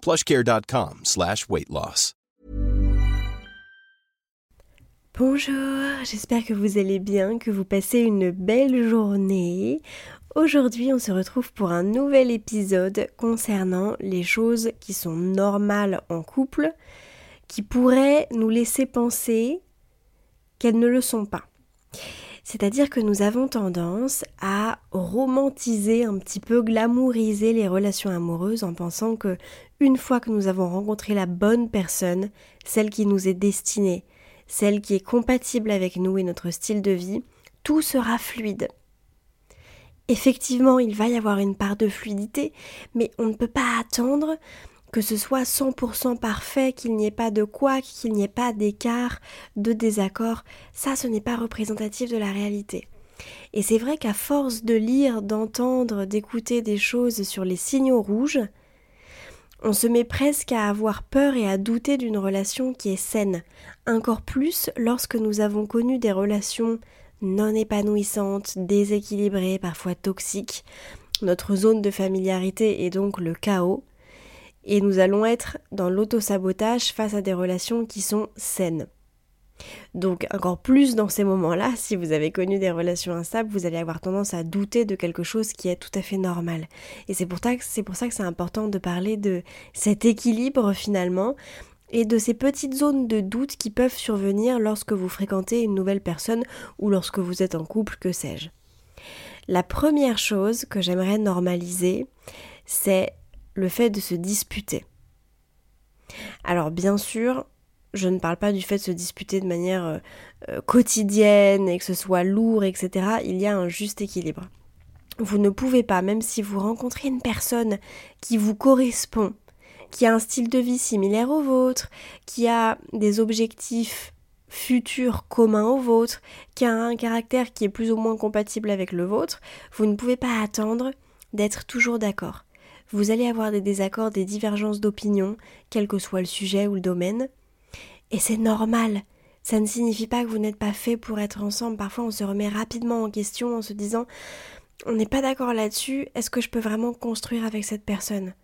plushcare.com slash weight loss. Bonjour, j'espère que vous allez bien, que vous passez une belle journée. Aujourd'hui, on se retrouve pour un nouvel épisode concernant les choses qui sont normales en couple, qui pourraient nous laisser penser qu'elles ne le sont pas. C'est-à-dire que nous avons tendance à romantiser un petit peu, glamouriser les relations amoureuses en pensant que une fois que nous avons rencontré la bonne personne, celle qui nous est destinée, celle qui est compatible avec nous et notre style de vie, tout sera fluide. Effectivement, il va y avoir une part de fluidité, mais on ne peut pas attendre que ce soit 100% parfait, qu'il n'y ait pas de quoi, qu'il n'y ait pas d'écart, de désaccord, ça ce n'est pas représentatif de la réalité. Et c'est vrai qu'à force de lire, d'entendre, d'écouter des choses sur les signaux rouges, on se met presque à avoir peur et à douter d'une relation qui est saine, encore plus lorsque nous avons connu des relations non épanouissantes, déséquilibrées, parfois toxiques. Notre zone de familiarité est donc le chaos, et nous allons être dans l'autosabotage face à des relations qui sont saines. Donc encore plus dans ces moments-là, si vous avez connu des relations instables, vous allez avoir tendance à douter de quelque chose qui est tout à fait normal. Et c'est pour, ça que c'est important de parler de cet équilibre finalement et de ces petites zones de doute qui peuvent survenir lorsque vous fréquentez une nouvelle personne ou lorsque vous êtes en couple, que sais-je. La première chose que j'aimerais normaliser, c'est le fait de se disputer. Alors bien sûr, je ne parle pas du fait de se disputer de manière euh, euh, quotidienne et que ce soit lourd, etc. Il y a un juste équilibre. Vous ne pouvez pas, même si vous rencontrez une personne qui vous correspond, qui a un style de vie similaire au vôtre, qui a des objectifs futurs communs au vôtre, qui a un caractère qui est plus ou moins compatible avec le vôtre, vous ne pouvez pas attendre d'être toujours d'accord. Vous allez avoir des désaccords, des divergences d'opinion, quel que soit le sujet ou le domaine, et c'est normal. Ça ne signifie pas que vous n'êtes pas fait pour être ensemble. Parfois, on se remet rapidement en question en se disant on n'est pas d'accord là-dessus, est-ce que je peux vraiment construire avec cette personne?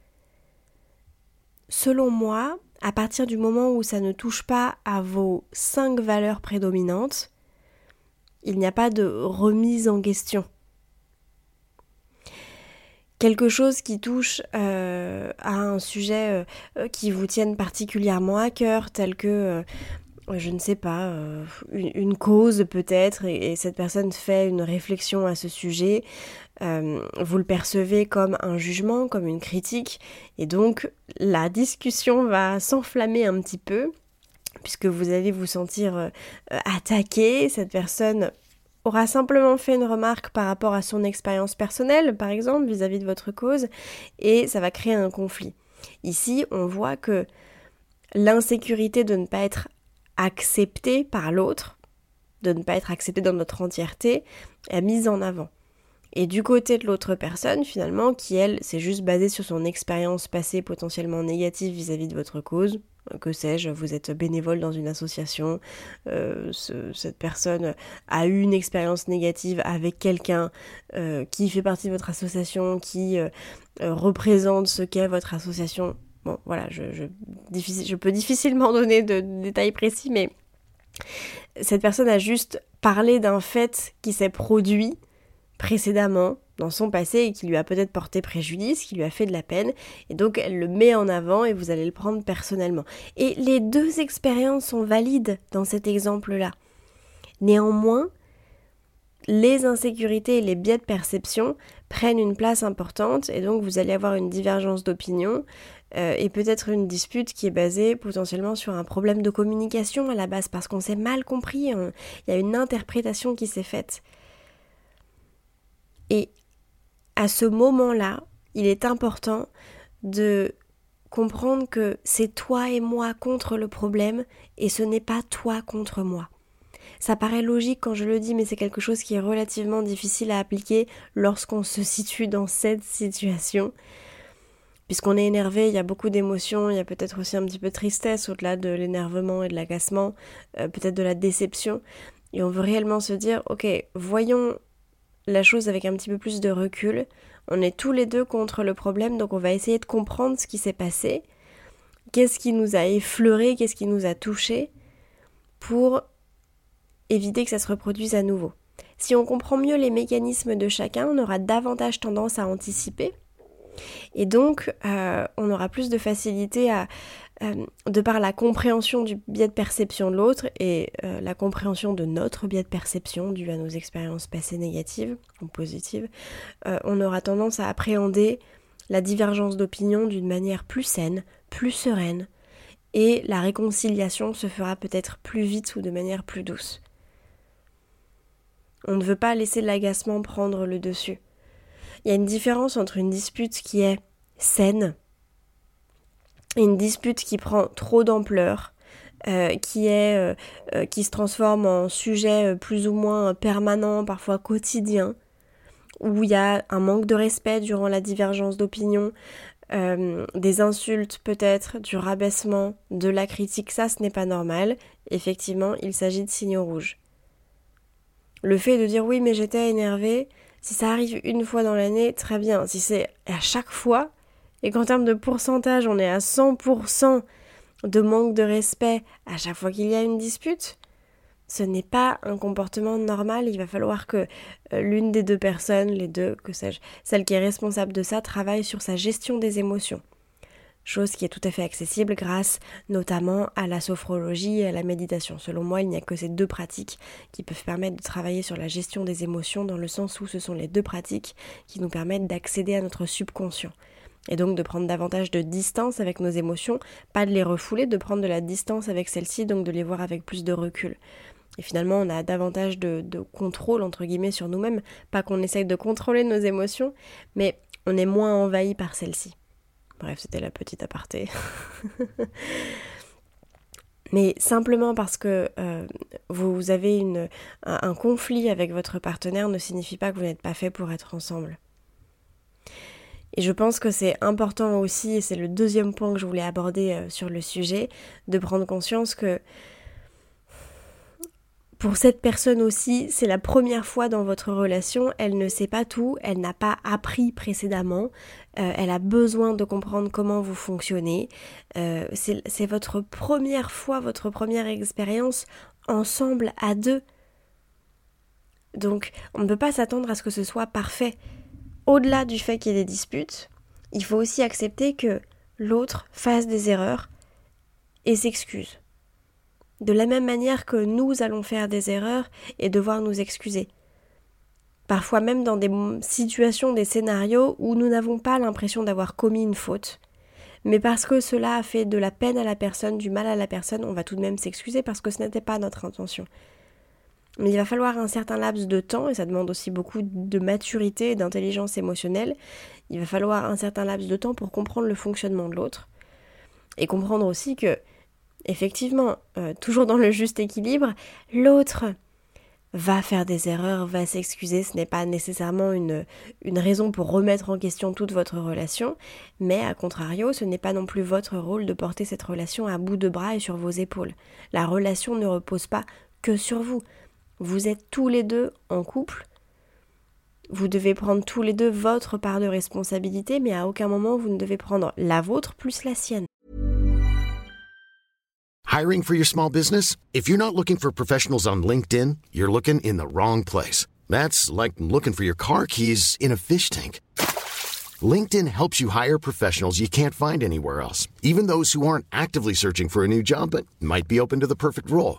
Selon moi, à partir du moment où ça ne touche pas à vos cinq valeurs prédominantes, il n'y a pas de remise en question. Quelque chose qui touche à un sujet qui vous tienne particulièrement à cœur, tel que je ne sais pas, une, cause peut-être, et, cette personne fait une réflexion à ce sujet, vous le percevez comme un jugement, comme une critique, et donc la discussion va s'enflammer un petit peu, puisque vous allez vous sentir euh, attaqué, cette personne aura simplement fait une remarque par rapport à son expérience personnelle, par exemple, vis-à-vis de votre cause, et ça va créer un conflit. Ici, on voit que l'insécurité de ne pas être accepté par l'autre, de ne pas être accepté dans notre entièreté, est mise en avant. Et du côté de l'autre personne, finalement, qui elle s'est juste basée sur son expérience passée potentiellement négative vis-à-vis de votre cause, que sais-je, vous êtes bénévole dans une association, euh, cette personne a eu une expérience négative avec quelqu'un euh, qui fait partie de votre association, qui euh, représente ce qu'est votre association. Bon, voilà, je, peux difficilement donner de détails précis, mais cette personne a juste parlé d'un fait qui s'est produit précédemment dans son passé et qui lui a peut-être porté préjudice, qui lui a fait de la peine, et donc elle le met en avant et vous allez le prendre personnellement. Et les deux expériences sont valides dans cet exemple-là. Néanmoins, les insécurités et les biais de perception prennent une place importante et donc vous allez avoir une divergence d'opinion euh, et peut-être une dispute qui est basée potentiellement sur un problème de communication à la base parce qu'on s'est mal compris, il y a une interprétation qui s'est faite. Et à ce moment-là, il est important de comprendre que c'est toi et moi contre le problème et ce n'est pas toi contre moi. Ça paraît logique quand je le dis, mais c'est quelque chose qui est relativement difficile à appliquer lorsqu'on se situe dans cette situation. Puisqu'on est énervé, il y a beaucoup d'émotions, il y a peut-être aussi un petit peu de tristesse au-delà de l'énervement et de l'agacement, euh, peut-être de la déception. Et on veut réellement se dire, ok, voyons la chose avec un petit peu plus de recul. On est tous les deux contre le problème, donc on va essayer de comprendre ce qui s'est passé, qu'est-ce qui nous a effleuré, qu'est-ce qui nous a touché, pour éviter que ça se reproduise à nouveau. Si on comprend mieux les mécanismes de chacun, on aura davantage tendance à anticiper. Et donc, euh, on aura plus de facilité à, euh, de par la compréhension du biais de perception de l'autre et euh, la compréhension de notre biais de perception dû à nos expériences passées négatives ou positives, euh, on aura tendance à appréhender la divergence d'opinion d'une manière plus saine, plus sereine, et la réconciliation se fera peut-être plus vite ou de manière plus douce. On ne veut pas laisser l'agacement prendre le dessus. Il y a une différence entre une dispute qui est saine, une dispute qui prend trop d'ampleur, euh, qui est euh, euh, qui se transforme en sujet plus ou moins permanent, parfois quotidien, où il y a un manque de respect durant la divergence d'opinion, des insultes peut-être, du rabaissement, de la critique, ça ce n'est pas normal. Effectivement, il s'agit de signaux rouges. Le fait de dire oui mais j'étais énervé, si ça arrive une fois dans l'année, très bien. Si c'est à chaque fois, et qu'en termes de pourcentage, on est à 100% de manque de respect à chaque fois qu'il y a une dispute, ce n'est pas un comportement normal. Il va falloir que euh, l'une des deux personnes, les deux, que sais-je, celle qui est responsable de ça, travaille sur sa gestion des émotions. Chose qui est tout à fait accessible grâce notamment à la sophrologie et à la méditation. Selon moi, il n'y a que ces deux pratiques qui peuvent permettre de travailler sur la gestion des émotions dans le sens où ce sont les deux pratiques qui nous permettent d'accéder à notre subconscient et donc de prendre davantage de distance avec nos émotions, pas de les refouler, de prendre de la distance avec celles-ci, donc de les voir avec plus de recul. Et finalement, on a davantage de, contrôle, entre guillemets, sur nous-mêmes. Pas qu'on essaye de contrôler nos émotions, mais on est moins envahi par celles-ci. Bref, c'était la petite aparté. mais simplement parce que euh, vous avez un conflit avec votre partenaire ne signifie pas que vous n'êtes pas fait pour être ensemble. Et je pense que c'est important aussi, et c'est le deuxième point que je voulais aborder euh, sur le sujet, de prendre conscience que pour cette personne aussi, c'est la première fois dans votre relation, elle ne sait pas tout, elle n'a pas appris précédemment, euh, elle a besoin de comprendre comment vous fonctionnez. Euh, c'est votre première fois, votre première expérience ensemble à deux. Donc on ne peut pas s'attendre à ce que ce soit parfait au-delà du fait qu'il y ait des disputes, il faut aussi accepter que l'autre fasse des erreurs et s'excuse. De la même manière que nous allons faire des erreurs et devoir nous excuser. Parfois même dans des situations, des scénarios où nous n'avons pas l'impression d'avoir commis une faute. Mais parce que cela a fait de la peine à la personne, du mal à la personne, on va tout de même s'excuser parce que ce n'était pas notre intention. Mais il va falloir un certain laps de temps, et ça demande aussi beaucoup de maturité et d'intelligence émotionnelle. Il va falloir un certain laps de temps pour comprendre le fonctionnement de l'autre. Et comprendre aussi que, effectivement, euh, toujours dans le juste équilibre, l'autre va faire des erreurs, va s'excuser, ce n'est pas nécessairement une, une raison pour remettre en question toute votre relation, mais à contrario, ce n'est pas non plus votre rôle de porter cette relation à bout de bras et sur vos épaules. La relation ne repose pas que sur vous. Vous êtes tous les deux en couple. Vous devez prendre tous les deux votre part de responsabilité, mais à aucun moment vous ne devez prendre la vôtre plus la sienne. Hiring for your small business? If you're not looking for professionals on LinkedIn, you're looking in the wrong place. That's like looking for your car keys in a fish tank. LinkedIn helps you hire professionals you can't find anywhere else, even those who aren't actively searching for a new job but might be open to the perfect role.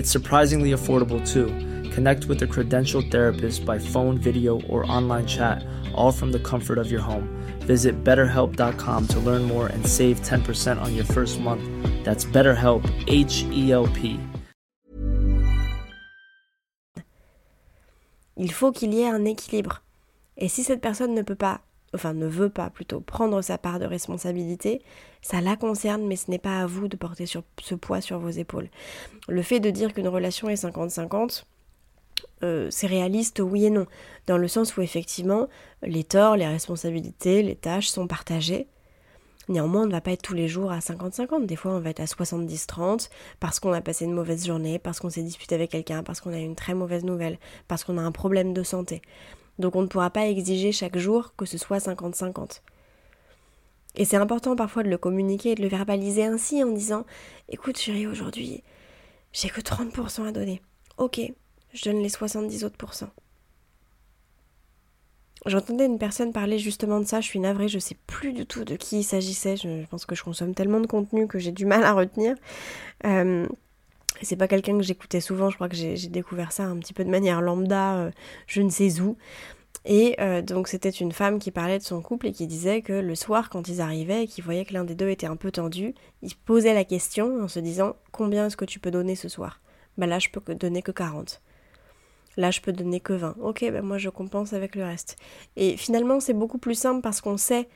It's surprisingly affordable too. Connect with a credentialed therapist by phone, video, or online chat, all from the comfort of your home. Visit betterhelp.com to learn more and save 10% on your first month. That's BetterHelp, H E L P. Il faut qu'il y ait un équilibre. Et si cette personne ne peut pas, enfin ne veut pas plutôt, prendre sa part de responsabilité, ça la concerne, mais ce n'est pas à vous de porter ce poids sur vos épaules. Le fait de dire qu'une relation est 50-50, euh, c'est réaliste, oui et non, dans le sens où effectivement les torts, les responsabilités, les tâches sont partagées. Néanmoins, on ne va pas être tous les jours à 50-50. Des fois, on va être à 70-30 parce qu'on a passé une mauvaise journée, parce qu'on s'est disputé avec quelqu'un, parce qu'on a une très mauvaise nouvelle, parce qu'on a un problème de santé. Donc on ne pourra pas exiger chaque jour que ce soit 50-50. Et c'est important parfois de le communiquer et de le verbaliser ainsi en disant Écoute chérie, aujourd'hui, j'ai que 30% à donner. Ok, je donne les 70 autres pourcents. J'entendais une personne parler justement de ça, je suis navrée, je sais plus du tout de qui il s'agissait, je pense que je consomme tellement de contenu que j'ai du mal à retenir. Euh, c'est pas quelqu'un que j'écoutais souvent, je crois que j'ai découvert ça un petit peu de manière lambda, euh, je ne sais où. Et euh, donc c'était une femme qui parlait de son couple et qui disait que le soir quand ils arrivaient et qu'ils voyaient que l'un des deux était un peu tendu, ils posaient la question en se disant combien est-ce que tu peux donner ce soir? Bah là je peux donner que 40. Là, je peux donner que 20. Ok, ben moi je compense avec le reste. Et finalement, c'est beaucoup plus simple parce qu'on sait,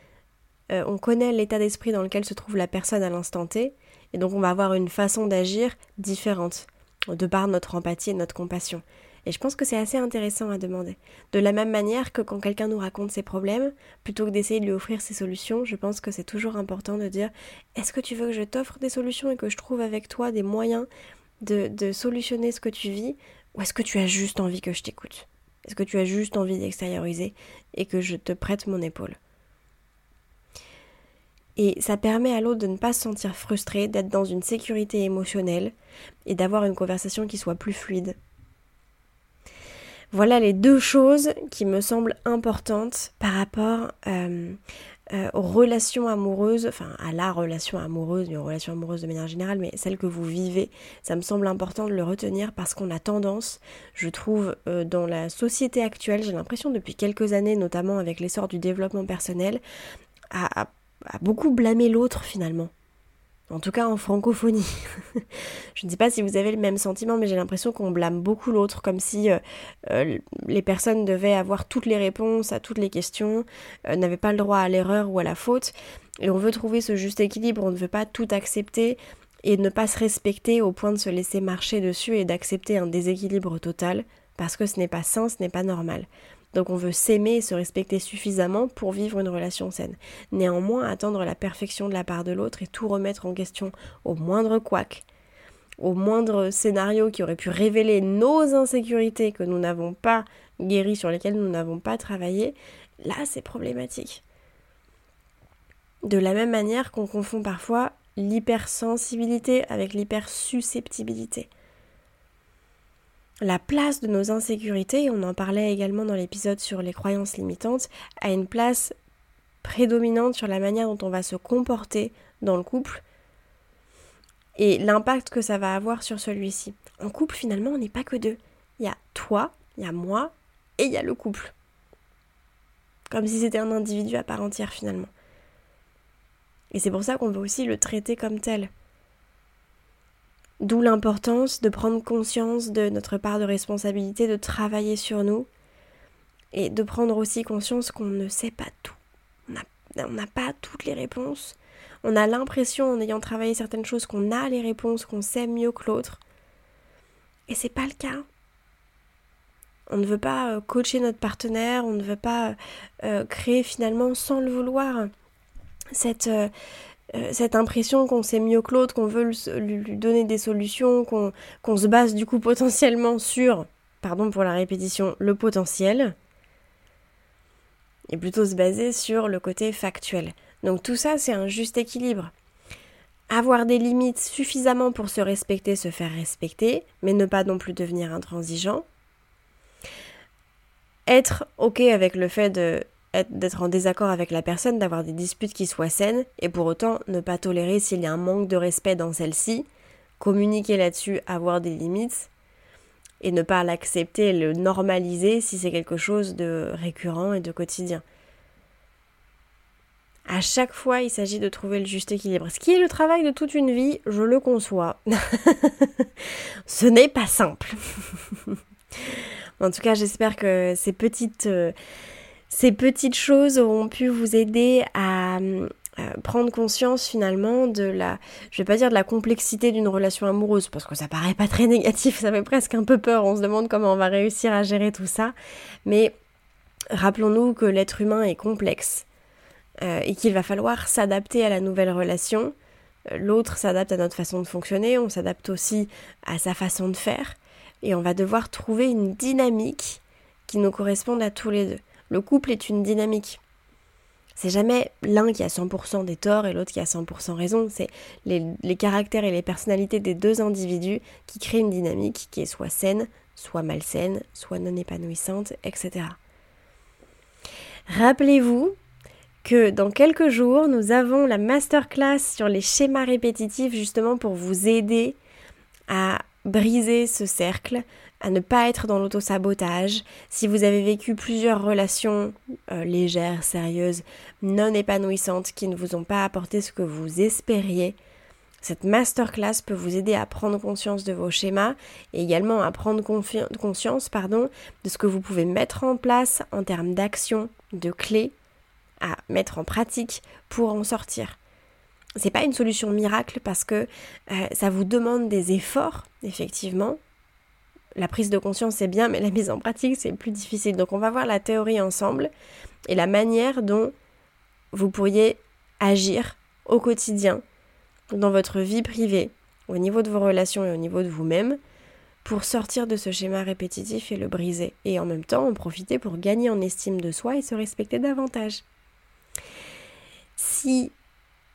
euh, on connaît l'état d'esprit dans lequel se trouve la personne à l'instant T, et donc on va avoir une façon d'agir différente, de par notre empathie et notre compassion. Et je pense que c'est assez intéressant à demander. De la même manière que quand quelqu'un nous raconte ses problèmes, plutôt que d'essayer de lui offrir ses solutions, je pense que c'est toujours important de dire est-ce que tu veux que je t'offre des solutions et que je trouve avec toi des moyens de, de solutionner ce que tu vis ou est-ce que tu as juste envie que je t'écoute? Est-ce que tu as juste envie d'extérioriser et que je te prête mon épaule? Et ça permet à l'autre de ne pas se sentir frustré, d'être dans une sécurité émotionnelle et d'avoir une conversation qui soit plus fluide. Voilà les deux choses qui me semblent importantes par rapport euh, euh, aux relations amoureuses, enfin à la relation amoureuse, une relation amoureuse de manière générale, mais celle que vous vivez, ça me semble important de le retenir parce qu'on a tendance, je trouve, euh, dans la société actuelle, j'ai l'impression depuis quelques années, notamment avec l'essor du développement personnel, à beaucoup blâmer l'autre finalement en tout cas en francophonie. je ne sais pas si vous avez le même sentiment, mais j'ai l'impression qu'on blâme beaucoup l'autre, comme si euh, euh, les personnes devaient avoir toutes les réponses à toutes les questions, euh, n'avaient pas le droit à l'erreur ou à la faute. Et on veut trouver ce juste équilibre, on ne veut pas tout accepter et ne pas se respecter au point de se laisser marcher dessus et d'accepter un déséquilibre total, parce que ce n'est pas sain, ce n'est pas normal. Donc on veut s'aimer et se respecter suffisamment pour vivre une relation saine. Néanmoins, attendre la perfection de la part de l'autre et tout remettre en question au moindre couac, au moindre scénario qui aurait pu révéler nos insécurités que nous n'avons pas guéries, sur lesquelles nous n'avons pas travaillé, là c'est problématique. De la même manière qu'on confond parfois l'hypersensibilité avec l'hypersusceptibilité. La place de nos insécurités, on en parlait également dans l'épisode sur les croyances limitantes, a une place prédominante sur la manière dont on va se comporter dans le couple et l'impact que ça va avoir sur celui-ci. En couple, finalement, on n'est pas que deux. Il y a toi, il y a moi et il y a le couple. Comme si c'était un individu à part entière finalement. Et c'est pour ça qu'on veut aussi le traiter comme tel. D'où l'importance de prendre conscience de notre part de responsabilité, de travailler sur nous et de prendre aussi conscience qu'on ne sait pas tout. On n'a pas toutes les réponses. On a l'impression, en ayant travaillé certaines choses, qu'on a les réponses, qu'on sait mieux que l'autre. Et c'est pas le cas. On ne veut pas euh, coacher notre partenaire, on ne veut pas euh, créer finalement sans le vouloir cette, euh, euh, cette impression qu'on sait mieux que l'autre, qu'on veut lui, donner des solutions, qu'on se base du coup potentiellement sur, pardon pour la répétition, le potentiel, et plutôt se baser sur le côté factuel. Donc tout ça, c'est un juste équilibre. Avoir des limites suffisamment pour se respecter, se faire respecter, mais ne pas non plus devenir intransigeant. Être OK avec le fait de d'être en désaccord avec la personne, d'avoir des disputes qui soient saines, et pour autant ne pas tolérer s'il y a un manque de respect dans celle-ci, communiquer là-dessus, avoir des limites, et ne pas l'accepter, le normaliser si c'est quelque chose de récurrent et de quotidien. À chaque fois, il s'agit de trouver le juste équilibre. Ce qui est le travail de toute une vie, je le conçois. Ce n'est pas simple. en tout cas, j'espère que ces petites... Euh, ces petites choses auront pu vous aider à, prendre conscience finalement de la, je vais pas dire de la complexité d'une relation amoureuse, parce que ça paraît pas très négatif, ça fait presque un peu peur, on se demande comment on va réussir à gérer tout ça, mais rappelons-nous que l'être humain est complexe euh, et qu'il va falloir s'adapter à la nouvelle relation. Euh, l'autre s'adapte à notre façon de fonctionner, on s'adapte aussi à sa façon de faire, et on va devoir trouver une dynamique qui nous corresponde à tous les deux. Le couple est une dynamique. C'est jamais l'un qui a 100% des torts et l'autre qui a 100% raison. C'est les, caractères et les personnalités des deux individus qui créent une dynamique qui est soit saine, soit malsaine, soit non épanouissante, etc. Rappelez-vous que dans quelques jours, nous avons la masterclass sur les schémas répétitifs justement pour vous aider à briser ce cercle, à ne pas être dans l'auto-sabotage. Si vous avez vécu plusieurs relations euh, légères, sérieuses, non épanouissantes, qui ne vous ont pas apporté ce que vous espériez, cette masterclass peut vous aider à prendre conscience de vos schémas et également à prendre conscience pardon, de ce que vous pouvez mettre en place en termes d'action, de clés à mettre en pratique pour en sortir. C'est pas une solution miracle parce que euh, ça vous demande des efforts, effectivement, la prise de conscience c'est bien, mais la mise en pratique c'est plus difficile. Donc on va voir la théorie ensemble et la manière dont vous pourriez agir au quotidien, dans votre vie privée, au niveau de vos relations et au niveau de vous-même, pour sortir de ce schéma répétitif et le briser. Et en même temps en profiter pour gagner en estime de soi et se respecter davantage. Si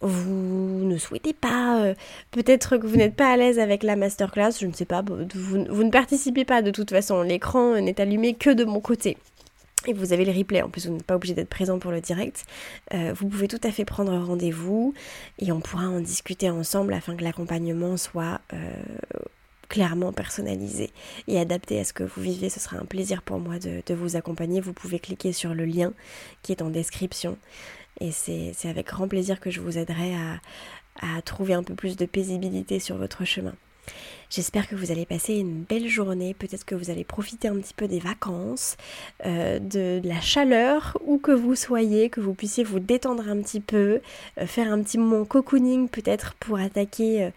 vous ne souhaitez pas, euh, peut-être que vous n'êtes pas à l'aise avec la masterclass, je ne sais pas, vous, ne participez pas de toute façon, l'écran n'est allumé que de mon côté. Et vous avez le replay, en plus vous n'êtes pas obligé d'être présent pour le direct. Euh, vous pouvez tout à fait prendre rendez-vous et on pourra en discuter ensemble afin que l'accompagnement soit euh, clairement personnalisé et adapté à ce que vous vivez. Ce sera un plaisir pour moi de vous accompagner. Vous pouvez cliquer sur le lien qui est en description. Et c'est avec grand plaisir que je vous aiderai à, trouver un peu plus de paisibilité sur votre chemin. J'espère que vous allez passer une belle journée, peut-être que vous allez profiter un petit peu des vacances, euh, de, la chaleur, où que vous soyez, que vous puissiez vous détendre un petit peu, euh, faire un petit moment cocooning peut-être pour attaquer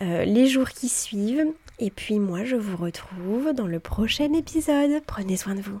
euh, les jours qui suivent. Et puis moi je vous retrouve dans le prochain épisode. Prenez soin de vous.